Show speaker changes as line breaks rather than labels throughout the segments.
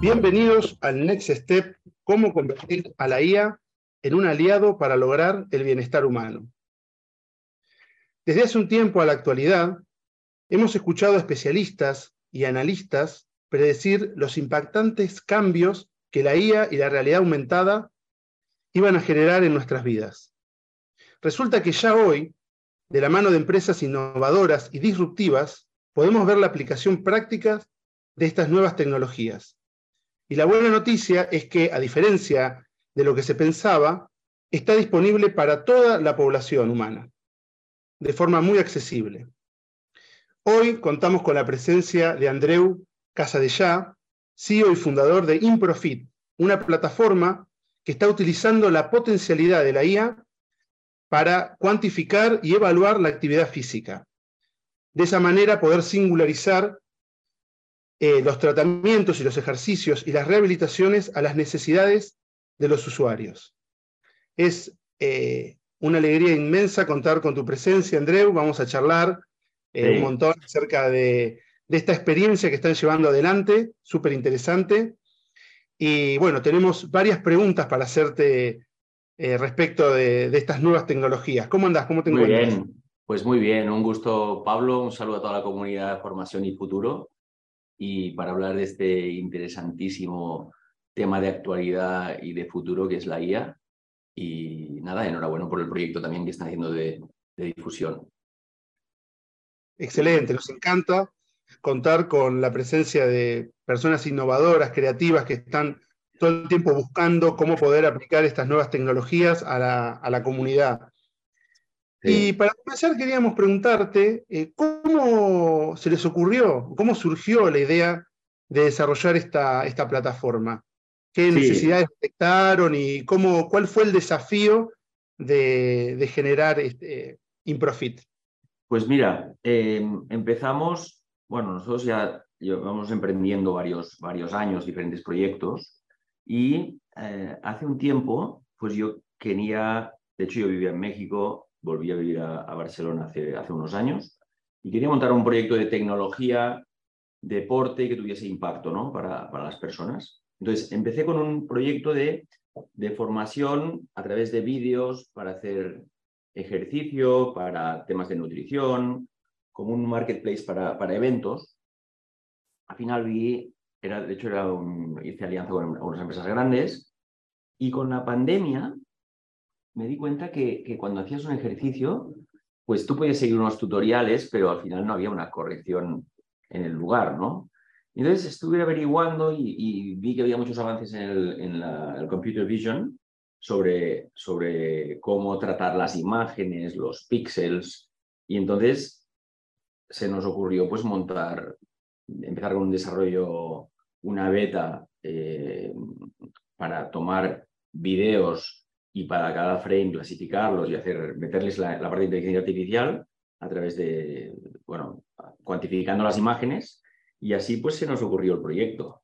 Bienvenidos al Next Step, cómo convertir a la IA en un aliado para lograr el bienestar humano. Desde hace un tiempo a la actualidad, hemos escuchado a especialistas y analistas predecir los impactantes cambios que la IA y la realidad aumentada iban a generar en nuestras vidas. Resulta que ya hoy, de la mano de empresas innovadoras y disruptivas, podemos ver la aplicación práctica de estas nuevas tecnologías. Y la buena noticia es que, a diferencia de lo que se pensaba, está disponible para toda la población humana, de forma muy accesible. Hoy contamos con la presencia de Andreu Casadellá, CEO y fundador de Improfit, una plataforma que está utilizando la potencialidad de la IA para cuantificar y evaluar la actividad física. De esa manera poder singularizar eh, los tratamientos y los ejercicios y las rehabilitaciones a las necesidades de los usuarios. Es eh, una alegría inmensa contar con tu presencia, Andreu. Vamos a charlar eh, un montón acerca de, esta experiencia que están llevando adelante, súper interesante. Y bueno, tenemos varias preguntas para hacerte respecto de, de, estas nuevas tecnologías. ¿Cómo andas? ¿Cómo te
muy Bien. Pues muy bien, un gusto Pablo, un saludo a toda la comunidad de formación y futuro y para hablar de este interesantísimo tema de actualidad y de futuro que es la IA. Y nada, enhorabuena por el proyecto también que están haciendo de, difusión.
Excelente, nos encanta contar con la presencia de personas innovadoras, creativas, que están todo el tiempo buscando cómo poder aplicar estas nuevas tecnologías a la, a la comunidad. Y para comenzar queríamos preguntarte, eh, ¿cómo se les ocurrió, cómo surgió la idea de desarrollar esta, esta plataforma? ¿Qué necesidades detectaron y cómo, cuál fue el desafío de, generar este, Improfit?
Pues mira, em, empezamos, bueno, nosotros ya llevamos emprendiendo varios, varios años, diferentes proyectos, y eh, hace un tiempo, pues yo quería, de hecho yo vivía en México, volví a vivir a, Barcelona hace, hace, unos años y quería montar un proyecto de tecnología, deporte que tuviese impacto ¿no? para, para las personas. Entonces, empecé con un proyecto de, de formación a través de vídeos para hacer ejercicio, para temas de nutrición, como un marketplace para, para eventos. Al final vi, era, de hecho era un, hice alianza con unas empresas grandes y con la pandemia me di cuenta que, cuando hacías un ejercicio, pues tú podías seguir unos tutoriales, pero al final no había una corrección en el lugar, ¿no? Entonces estuve averiguando y, vi que había muchos avances en el, computer vision sobre, sobre cómo tratar las imágenes, los píxeles, y entonces se nos ocurrió pues montar, empezar con un desarrollo, una beta eh, para tomar videos y para cada frame clasificarlos y hacer, meterles la, parte de inteligencia artificial a través de, bueno, cuantificando las imágenes y así pues se nos ocurrió el proyecto.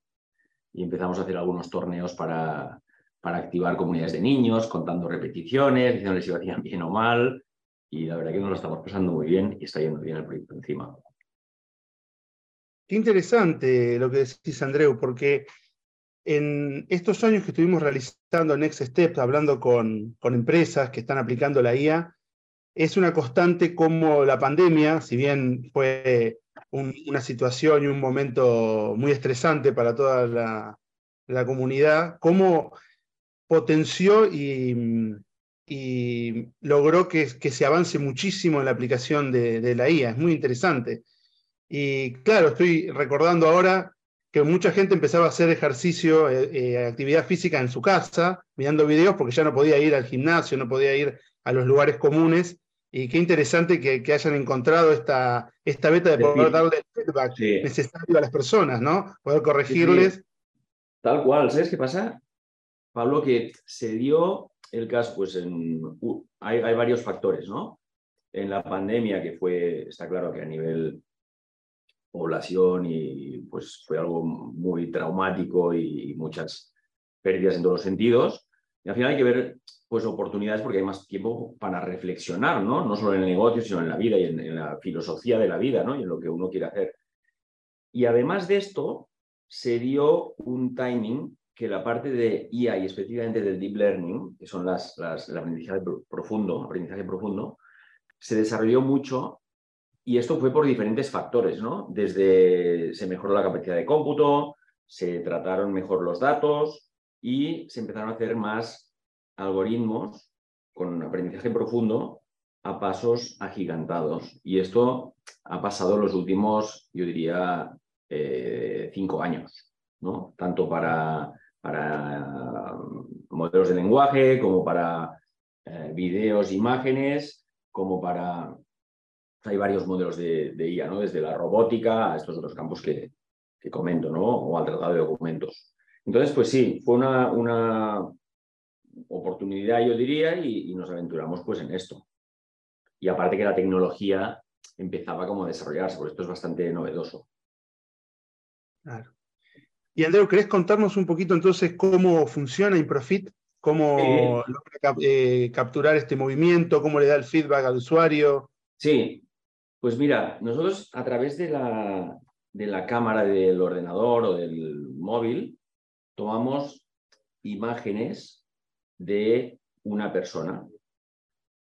Y empezamos a hacer algunos torneos para, para activar comunidades de niños, contando repeticiones, diciéndoles si lo hacían bien o mal. Y la verdad que nos lo estamos pasando muy bien y está yendo bien el proyecto encima.
Qué interesante lo que decís, Andreu, porque en estos años que estuvimos realizando Next Steps, hablando con, empresas que están aplicando la IA, es una constante como la pandemia, si bien fue una situación y un momento muy estresante para toda la, comunidad, cómo potenció y, logró que, se avance muchísimo en la aplicación de, de la IA. Es muy interesante. Y claro, estoy recordando ahora que mucha gente empezaba a hacer ejercicio, eh, eh, actividad física en su casa, mirando videos, porque ya no podía ir al gimnasio, no podía ir a los lugares comunes. Y qué interesante que, hayan encontrado esta, esta beta de poder darle el feedback necesario a las personas, ¿no? Poder corregirles.
Tal cual, ¿sabes qué pasa? Pablo, que se dio el caso, pues en, hay, hay varios factores, ¿no? En la pandemia, que fue, está claro que a nivel población y pues fue algo muy traumático y muchas pérdidas en todos los sentidos. Y al final hay que ver pues oportunidades porque hay más tiempo para reflexionar, ¿no? No solo en el negocio, sino en la vida y en, la filosofía de la vida, ¿no? Y en lo que uno quiere hacer. Y además de esto, se dio un timing que la parte de IA y específicamente del deep learning, que son las, las, el aprendizaje profundo, aprendizaje profundo, se desarrolló mucho y esto fue por diferentes factores, ¿no? Desde se mejoró la capacidad de cómputo, se trataron mejor los datos y se empezaron a hacer más algoritmos con aprendizaje profundo a pasos agigantados. Y esto ha pasado los últimos, yo diría, eh, cinco años, ¿no? Tanto para, para modelos de lenguaje como para eh, videos, imágenes, como para... Hay varios modelos de, de, IA, ¿no? Desde la robótica a estos otros campos que, que comento, ¿no? O al tratado de documentos. Entonces, pues sí, fue una, una oportunidad, yo diría, y, y, nos aventuramos pues en esto. Y aparte que la tecnología empezaba como a desarrollarse, porque esto es bastante novedoso.
Claro. Y Andreu, ¿querés contarnos un poquito entonces cómo funciona Improfit? ¿Cómo eh, logra eh, capturar este movimiento? ¿Cómo le da el feedback al usuario?
Sí, pues mira, nosotros a través de la, de la cámara del ordenador o del móvil tomamos imágenes de una persona.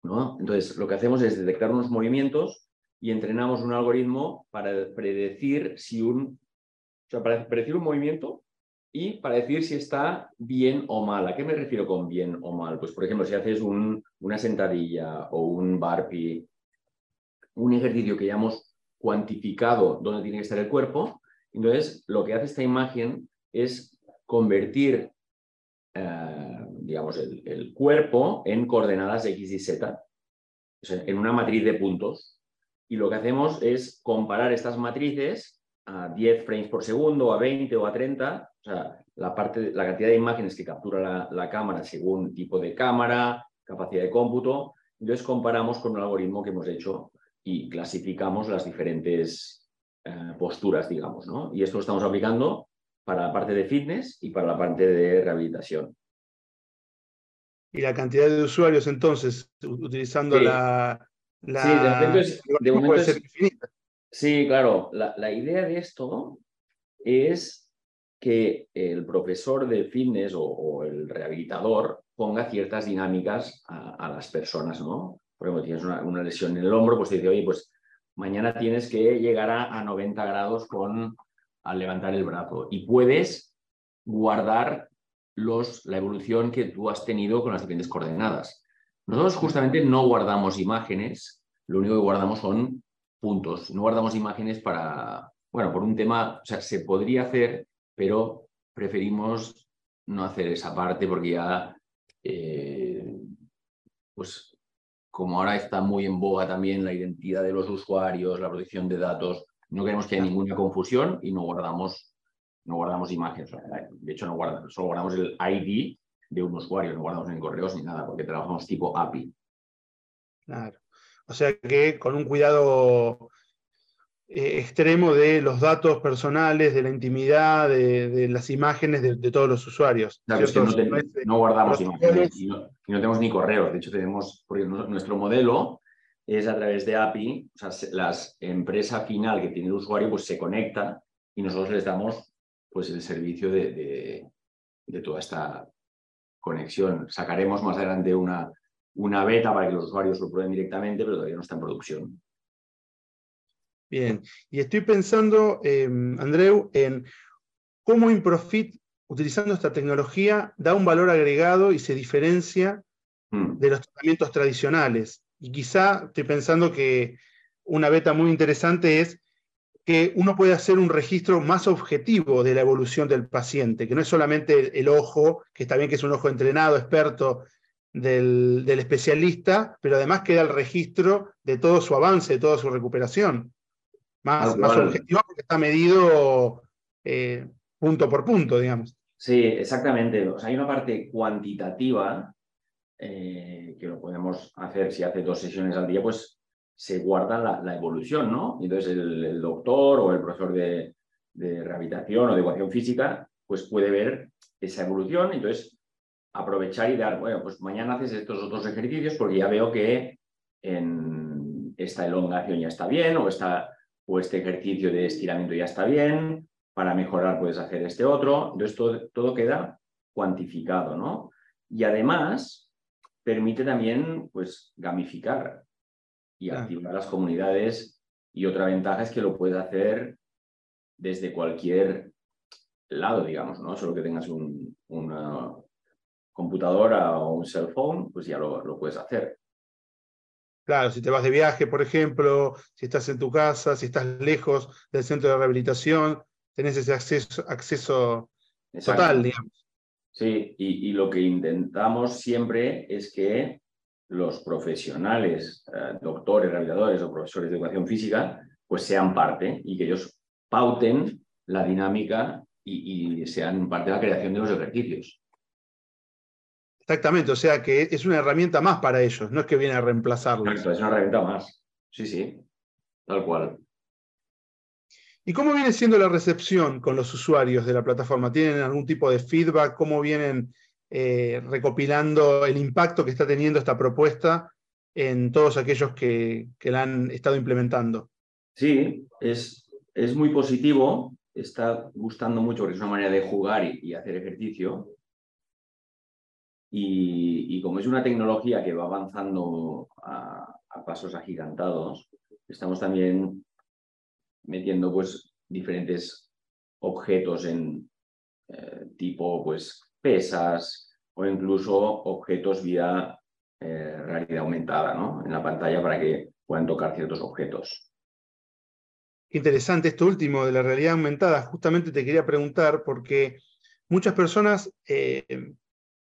¿no? Entonces, lo que hacemos es detectar unos movimientos y entrenamos un algoritmo para predecir si un, o sea, para predecir un movimiento y para decir si está bien o mal. ¿A qué me refiero con bien o mal? Pues, por ejemplo, si haces un, una sentadilla o un burpee, un ejercicio que llamamos cuantificado dónde tiene que estar el cuerpo, entonces lo que hace esta imagen es convertir eh, digamos, el, cuerpo en coordenadas X y Z, en una matriz de puntos. Y lo que hacemos es comparar estas matrices a 10 frames por segundo, a 20 o a 30, o sea, la, parte, la cantidad de imágenes que captura la, la cámara según tipo de cámara, capacidad de cómputo. Entonces comparamos con un algoritmo que hemos hecho y clasificamos las diferentes eh, posturas, digamos, ¿no? Y esto lo estamos aplicando para la parte de fitness y para la parte de rehabilitación.
¿Y la cantidad de usuarios entonces, utilizando
sí.
la, la...
Sí, de momento es, de momento es... Sí, claro. La, la, idea de esto es que el profesor de fitness o, o el rehabilitador ponga ciertas dinámicas a, a, las personas, ¿no? Por ejemplo, tienes una, lesión en el hombro, pues te dice, oye, pues mañana tienes que llegar a, a 90 grados con al levantar el brazo y puedes guardar los, la evolución que tú has tenido con las diferentes coordenadas. Nosotros justamente no guardamos imágenes, lo único que guardamos son puntos. No guardamos imágenes para, bueno, por un tema, o sea, se podría hacer, pero preferimos no hacer esa parte porque ya, eh, pues como ahora está muy en boga también la identidad de los usuarios, la protección de datos, no queremos que haya ninguna confusión y no guardamos, no guardamos imágenes. De hecho, no guardamos, solo guardamos el ID de un usuario, no guardamos ni correos ni nada, porque trabajamos tipo API.
Claro. O sea que con un cuidado eh, extremo de los datos personales, de la intimidad, de, de las imágenes de, de, todos los usuarios.
Claro, es que no, te, no, guardamos imágenes y no, y no, tenemos ni correos. De hecho, tenemos, porque nuestro modelo es a través de API, o sea, la empresa final que tiene el usuario pues se conecta y nosotros les damos pues el servicio de, de, de toda esta conexión. Sacaremos más adelante una, una beta para que los usuarios lo prueben directamente, pero todavía no está en producción.
Bien, y estoy pensando, eh, Andreu, en cómo Improfit, utilizando esta tecnología, da un valor agregado y se diferencia mm. de los tratamientos tradicionales. Y quizá estoy pensando que una beta muy interesante es que uno puede hacer un registro más objetivo de la evolución del paciente, que no es solamente el, ojo, que está bien que es un ojo entrenado, experto del, del especialista, pero además queda el registro de todo su avance, de toda su recuperación. Más, más objetivo porque está medido eh, punto por punto, digamos.
Sí, exactamente. O sea, hay una parte cuantitativa eh, que lo podemos hacer si hace dos sesiones al día, pues se guarda la, la evolución, ¿no? Entonces el, el, doctor o el profesor de, de, rehabilitación o de educación física, pues puede ver esa evolución, entonces aprovechar y dar, bueno, pues mañana haces estos otros ejercicios porque ya veo que en esta elongación ya está bien o, esta, o este ejercicio de estiramiento ya está bien para mejorar puedes hacer este otro. Entonces todo, todo queda cuantificado, ¿no? Y además permite también pues gamificar y activar las comunidades y otra ventaja es que lo puedes hacer desde cualquier lado, digamos, ¿no? Solo que tengas un, una computadora o un cell phone, pues ya lo, lo puedes hacer.
Claro, si te vas de viaje, por ejemplo, si estás en tu casa, si estás lejos del centro de rehabilitación, tenés ese acceso, acceso total, digamos.
Sí, y, y, lo que intentamos siempre es que los profesionales, eh, doctores, rehabilitadores o profesores de educación física, pues sean parte y que ellos pauten la dinámica y, y sean parte de la creación de los ejercicios.
Exactamente, o sea que es una herramienta más para ellos, no es que viene a reemplazarlos.
Exacto, es una herramienta más. Sí, sí, tal cual.
¿Y cómo viene siendo la recepción con los usuarios de la plataforma? ¿Tienen algún tipo de feedback? ¿Cómo vienen eh, recopilando el impacto que está teniendo esta propuesta en todos aquellos que, que la han estado implementando?
Sí, es, es muy positivo, está gustando mucho porque es una manera de jugar y, y hacer ejercicio. Y, como es una tecnología que va avanzando a, a, pasos agigantados, estamos también metiendo pues diferentes objetos en eh, tipo pues pesas o incluso objetos vía eh, realidad aumentada ¿no? en la pantalla para que puedan tocar ciertos objetos.
Interesante esto último de la realidad aumentada. Justamente te quería preguntar porque muchas personas eh,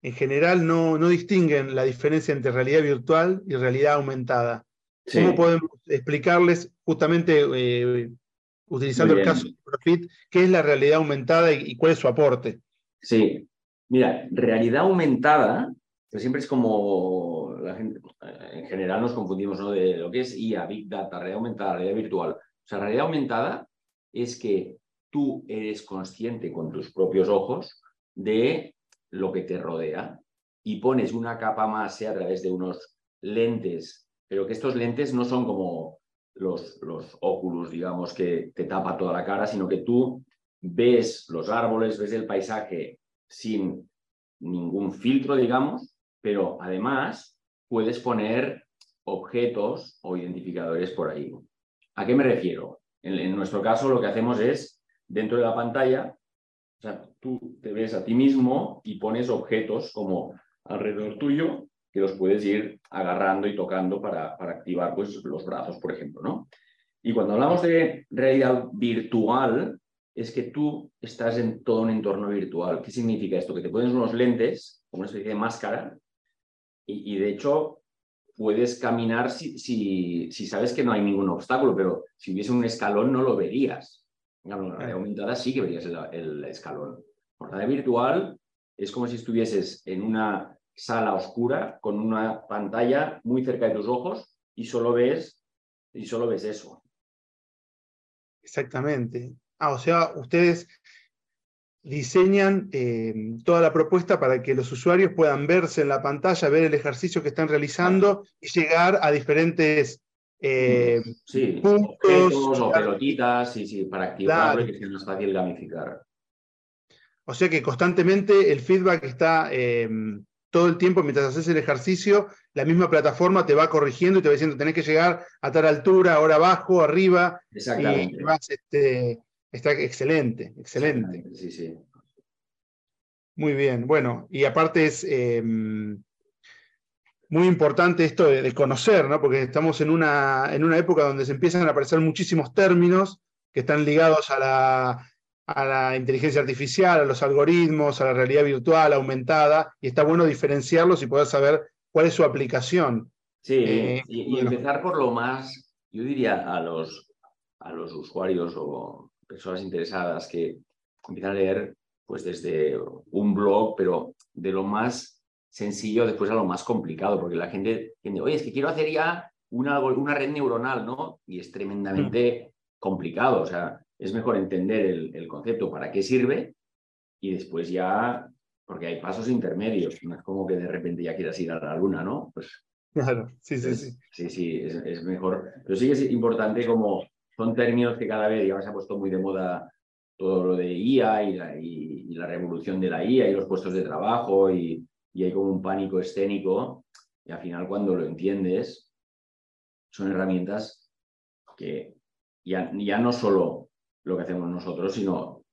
en general no, no, distinguen la diferencia entre realidad virtual y realidad aumentada. Sí. ¿Cómo podemos explicarles justamente eh, utilizando el caso de Profit qué es la realidad aumentada y, y cuál es su aporte?
Sí, Mira, realidad aumentada, que siempre es como la gente, en general nos confundimos ¿no? de lo que es IA, Big Data, realidad aumentada, realidad virtual. O sea, realidad aumentada es que tú eres consciente con tus propios ojos de lo que te rodea y pones una capa más a través de unos lentes, pero que estos lentes no son como los, los óculos, digamos, que te tapa toda la cara, sino que tú ves los árboles, ves el paisaje sin ningún filtro, digamos, pero además puedes poner objetos o identificadores por ahí. ¿A qué me refiero? En, en, nuestro caso lo que hacemos es, dentro de la pantalla, o sea, tú te ves a ti mismo y pones objetos como alrededor tuyo que los puedes ir agarrando y tocando para, para activar pues, los brazos, por ejemplo. ¿no? Y cuando hablamos de realidad virtual, es que tú estás en todo un entorno virtual. ¿Qué significa esto? Que te pones unos lentes, como una especie de máscara, y, y de hecho puedes caminar si, si, si, sabes que no hay ningún obstáculo, pero si hubiese un escalón no lo verías. En la realidad aumentada sí que verías el, el escalón. La virtual es como si estuvieses en una sala oscura con una pantalla muy cerca de tus ojos y solo ves, y solo ves eso.
Exactamente. Ah, o sea, ustedes diseñan eh, toda la propuesta para que los usuarios puedan verse en la pantalla, ver el ejercicio que están realizando y llegar a diferentes eh,
sí, puntos. o pelotitas, sí, sí, para activarlo claro. y que sea más fácil gamificar.
O sea que constantemente el feedback está eh, todo el tiempo mientras haces el ejercicio, la misma plataforma te va corrigiendo y te va diciendo tenés que llegar a tal altura, ahora abajo, arriba.
Exactamente.
Y vas este, Está excelente, excelente.
Sí, sí.
Muy bien, bueno, y aparte es eh, muy importante esto de, de, conocer, ¿no? Porque estamos en una, en una época donde se empiezan a aparecer muchísimos términos que están ligados a la, a la inteligencia artificial, a los algoritmos, a la realidad virtual aumentada, y está bueno diferenciarlos y poder saber cuál es su aplicación.
Sí, eh, y, y bueno. empezar por lo más, yo diría a los, a los usuarios o personas interesadas que empiezan a leer pues desde un blog, pero de lo más sencillo después a lo más complicado, porque la gente tiene, oye, es que quiero hacer ya una, una red neuronal, ¿no? Y es tremendamente complicado, o sea, es mejor entender el, el, concepto, para qué sirve, y después ya, porque hay pasos intermedios, no es como que de repente ya quieras ir a la luna, ¿no? Pues,
claro, sí, sí, sí.
Sí, sí, es, es mejor. Pero sí que es importante como son términos que cada vez ya se ha puesto muy de moda todo lo de IA y la, y, la, revolución de la IA y los puestos de trabajo y, y hay como un pánico escénico y al final cuando lo entiendes son herramientas que ya, ya no solo lo que hacemos nosotros, sino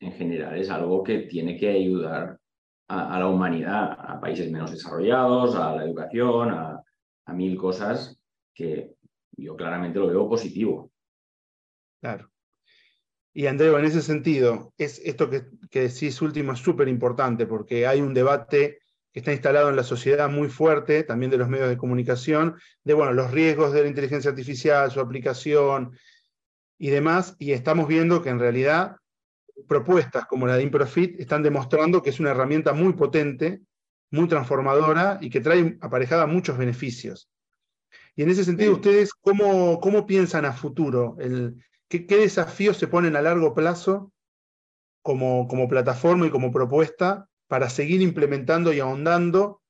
en general es algo que tiene que ayudar a, la humanidad, a países menos desarrollados, a la educación, a, mil cosas que yo claramente lo veo positivo.
Claro. Y Andreu, en ese sentido, es esto que, que decís último es súper importante porque hay un debate que está instalado en la sociedad muy fuerte, también de los medios de comunicación, de bueno, los riesgos de la inteligencia artificial, su aplicación y demás, y estamos viendo que en realidad propuestas como la de Improfit están demostrando que es una herramienta muy potente, muy transformadora y que trae aparejada muchos beneficios. Y en ese sentido, ustedes, ¿cómo, cómo piensan a futuro? El, ¿qué, desafíos se ponen a largo plazo como, como plataforma y como propuesta para seguir implementando y ahondando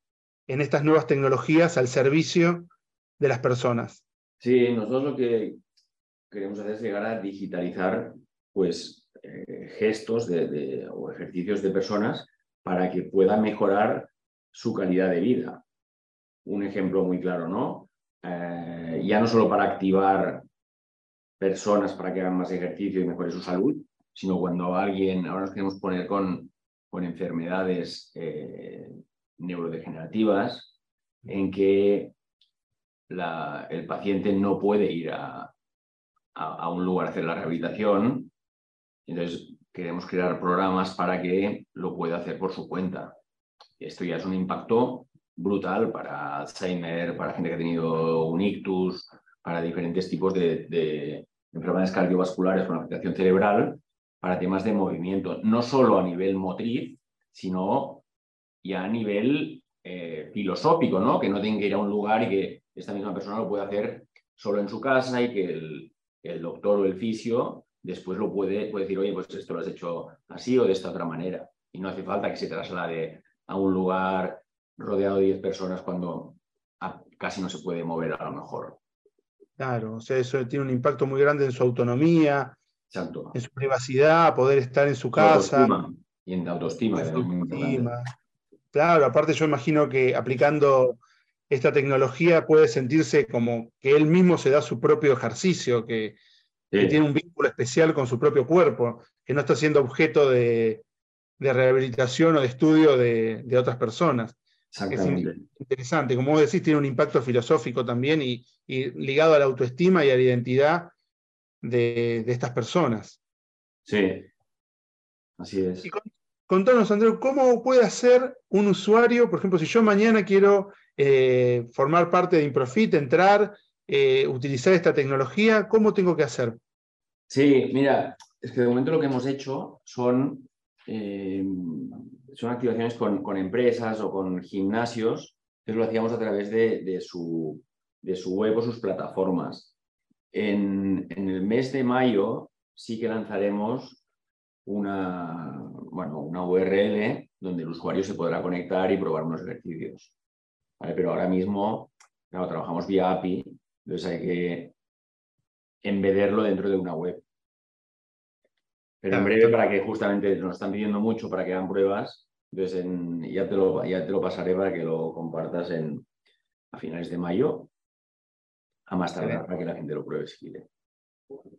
en estas nuevas tecnologías al servicio de las personas?
Sí, nosotros lo que queremos hacer es llegar a digitalizar pues eh, gestos de, o ejercicios de personas para que puedan mejorar su calidad de vida. Un ejemplo muy claro, ¿no? Eh, ya no solo para activar personas para que hagan más ejercicio y mejore su salud, sino cuando alguien, ahora nos queremos poner con, con enfermedades eh, neurodegenerativas, en que el paciente no puede ir a, a, un lugar a hacer la rehabilitación entonces, queremos crear programas para que lo pueda hacer por su cuenta. Esto ya es un impacto brutal para Alzheimer, para gente que ha tenido un ictus, para diferentes tipos de, enfermedades cardiovasculares con afectación cerebral, para temas de movimiento, no solo a nivel motriz, sino ya a nivel eh, filosófico, ¿no? Que no tenga que ir a un lugar y que esta misma persona lo pueda hacer solo en su casa y que el, el doctor o el fisio después lo puede, puede decir, oye, pues esto lo has hecho así o de esta otra manera. Y no hace falta que se traslade a un lugar rodeado de 10 personas cuando casi no se puede mover a lo mejor.
Claro, o sea, eso tiene un impacto muy grande en su autonomía, en su privacidad, poder estar en su casa.
Y en autoestima. autoestima.
Claro, aparte yo imagino que aplicando esta tecnología puede sentirse como que él mismo se da su propio ejercicio, que, que tiene un vínculo especial con su propio cuerpo, que no está siendo objeto de, rehabilitación o de estudio de, otras personas. Es interesante, como vos decís, tiene un impacto filosófico también y, ligado a la autoestima y a la identidad de, estas personas.
Sí, así es.
Y contanos, Andreu, ¿cómo puede hacer un usuario, por ejemplo, si yo mañana quiero eh, formar parte de Improfit, entrar eh, utilizar esta tecnología? ¿Cómo tengo que hacer?
Sí, mira, es que de momento lo que hemos hecho son, eh, son activaciones con, empresas o con gimnasios, que lo hacíamos a través de, su, de su web o sus plataformas. En, el mes de mayo sí que lanzaremos una, bueno, una URL donde el usuario se podrá conectar y probar unos ejercicios. Pero ahora mismo trabajamos vía API entonces hay que embederlo dentro de una web. Pero en breve, para que justamente nos están pidiendo mucho para que hagan pruebas, entonces ya, te lo, ya te lo pasaré para que lo compartas en, a finales de mayo, a más tardar, para que la gente lo pruebe si quiere.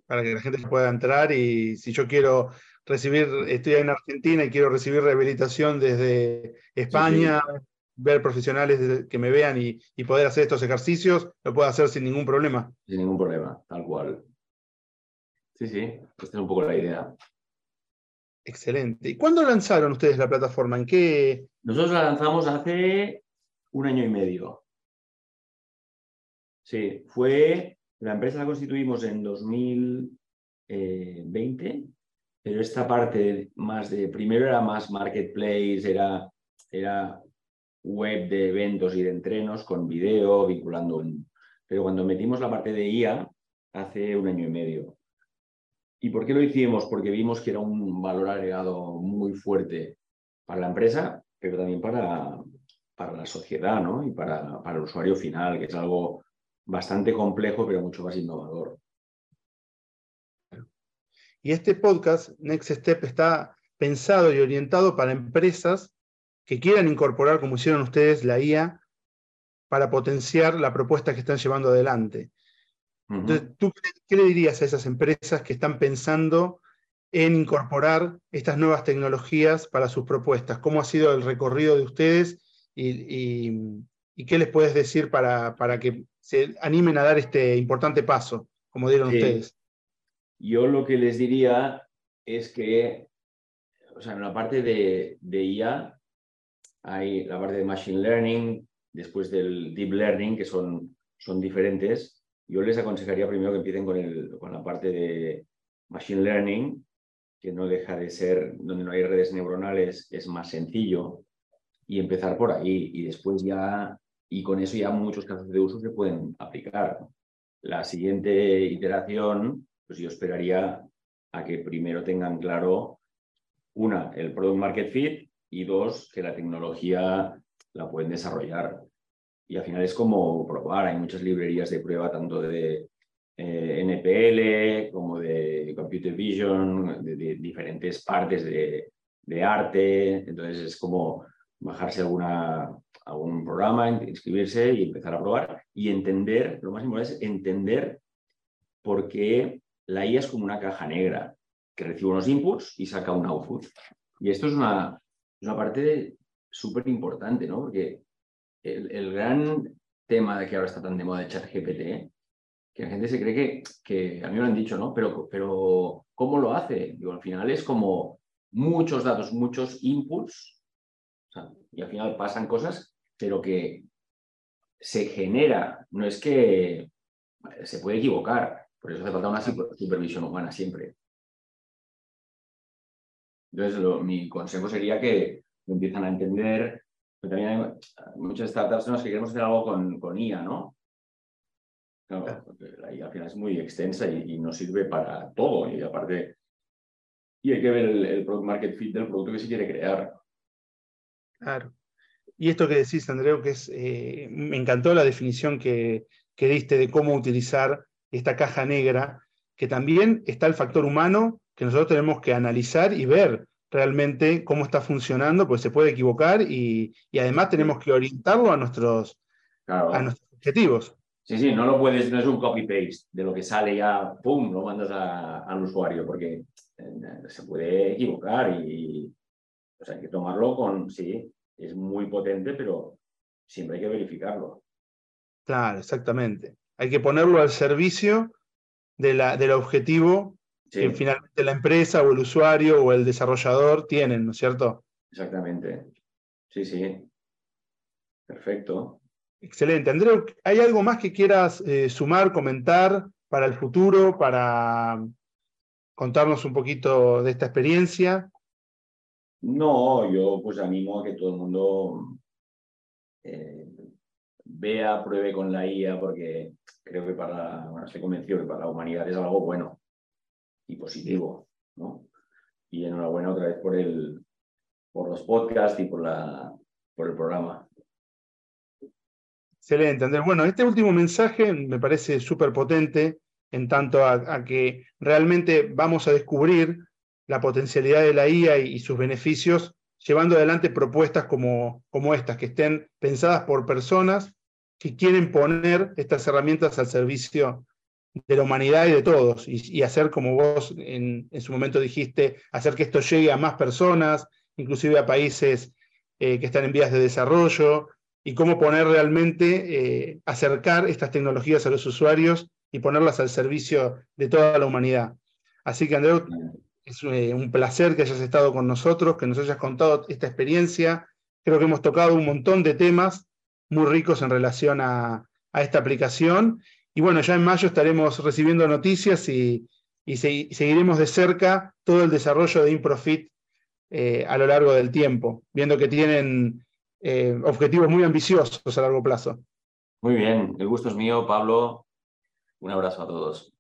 Para que la gente pueda entrar y si yo quiero recibir, estoy en Argentina y quiero recibir rehabilitación desde España, ver profesionales que me vean y, poder hacer estos ejercicios, lo puedo hacer sin ningún problema.
Sin ningún problema, tal cual. Sí, sí, esta es un poco la idea.
Excelente. ¿Y cuándo lanzaron ustedes la plataforma? ¿En qué?
Nosotros la lanzamos hace un año y medio. Sí, fue, la empresa la constituimos en 2020, pero esta parte más de, primero era más marketplace, era, era web de eventos y de entrenos con video, vinculando. Pero cuando metimos la parte de IA hace un año y medio. ¿Y por qué lo hicimos? Porque vimos que era un valor agregado muy fuerte para la empresa, pero también para, para la sociedad ¿no? y para, para el usuario final, que es algo bastante complejo, pero mucho más innovador.
Y este podcast, Next Step, está pensado y orientado para empresas que quieran incorporar, como hicieron ustedes, la IA para potenciar la propuesta que están llevando adelante. Entonces, ¿tú qué, le dirías a esas empresas que están pensando en incorporar estas nuevas tecnologías para sus propuestas? ¿Cómo ha sido el recorrido de ustedes y, qué les puedes decir para, para, que se animen a dar este importante paso, como dieron ustedes?
Yo lo que les diría es que, o sea, en la parte de, de IA hay la parte de Machine Learning, después del Deep Learning, que son, son diferentes yo les aconsejaría primero que empiecen con, el, con la parte de Machine Learning, que no deja de ser, donde no hay redes neuronales, es más sencillo, y empezar por ahí. Y después ya, y con eso ya muchos casos de uso se pueden aplicar. La siguiente iteración, pues yo esperaría a que primero tengan claro, una, el Product Market Fit, y dos, que la tecnología la pueden desarrollar y al final es como probar. Hay muchas librerías de prueba, tanto de eh, NPL como de Computer Vision, de, diferentes partes de, arte. Entonces es como bajarse alguna, algún programa, inscribirse y empezar a probar y entender, lo más importante es entender por qué la IA es como una caja negra que recibe unos inputs y saca un output. Y esto es una, una parte súper importante, ¿no? Porque el, gran tema de que ahora está tan de moda de ChatGPT, que la gente se cree que, que, a mí me lo han dicho, ¿no? Pero, pero ¿cómo lo hace? Digo, al final es como muchos datos, muchos inputs, y al final pasan cosas, pero que se genera, no es que se puede equivocar, por eso hace falta una supervisión humana siempre. Entonces, mi consejo sería que empiezan a entender pero también hay muchas startups que queremos hacer algo con, con IA, ¿no? Claro, porque la IA al final es muy extensa y, no sirve para todo. Y aparte, y hay que ver el, product market fit del producto que se quiere crear.
Claro. Y esto que decís, Andreu, que es, eh, me encantó la definición que, que diste de cómo utilizar esta caja negra, que también está el factor humano que nosotros tenemos que analizar y ver realmente cómo está funcionando, pues se puede equivocar y, además tenemos que orientarlo a nuestros, a nuestros objetivos.
Sí, sí, no lo puedes, no es un copy-paste de lo que sale ya, ¡pum!, lo mandas al usuario, porque eh, se puede equivocar y o sea, hay que tomarlo con, sí, es muy potente, pero siempre hay que verificarlo.
Claro, exactamente. Hay que ponerlo al servicio de la, del objetivo que finalmente la empresa o el usuario o el desarrollador tienen, ¿no es cierto?
Exactamente. Sí, sí. Perfecto.
Excelente. Andreu, ¿hay algo más que quieras eh, sumar, comentar para el futuro, para contarnos un poquito de esta experiencia?
No, yo pues animo a que todo el mundo eh, vea, pruebe con la IA, porque creo que para, bueno, estoy convencido que para la humanidad es algo bueno y positivo, ¿no? Y enhorabuena otra vez por, el, por los podcasts y por, la, por el programa.
Excelente, Andrés. Bueno, este último mensaje me parece súper potente en tanto a, que realmente vamos a descubrir la potencialidad de la IA y, sus beneficios, llevando adelante propuestas como, como estas, que estén pensadas por personas que quieren poner estas herramientas al servicio de la humanidad y de todos, y, hacer como vos en, su momento dijiste, hacer que esto llegue a más personas, inclusive a países eh, que están en vías de desarrollo, y cómo poner realmente, eh, acercar estas tecnologías a los usuarios y ponerlas al servicio de toda la humanidad. Así que, Andreu, es eh, un placer que hayas estado con nosotros, que nos hayas contado esta experiencia. Creo que hemos tocado un montón de temas muy ricos en relación a, a esta aplicación y bueno, ya en mayo estaremos recibiendo noticias y, seguiremos de cerca todo el desarrollo de Improfit eh, a lo largo del tiempo, viendo que tienen eh, objetivos muy ambiciosos a largo plazo.
Muy bien, el gusto es mío, Pablo. Un abrazo a todos.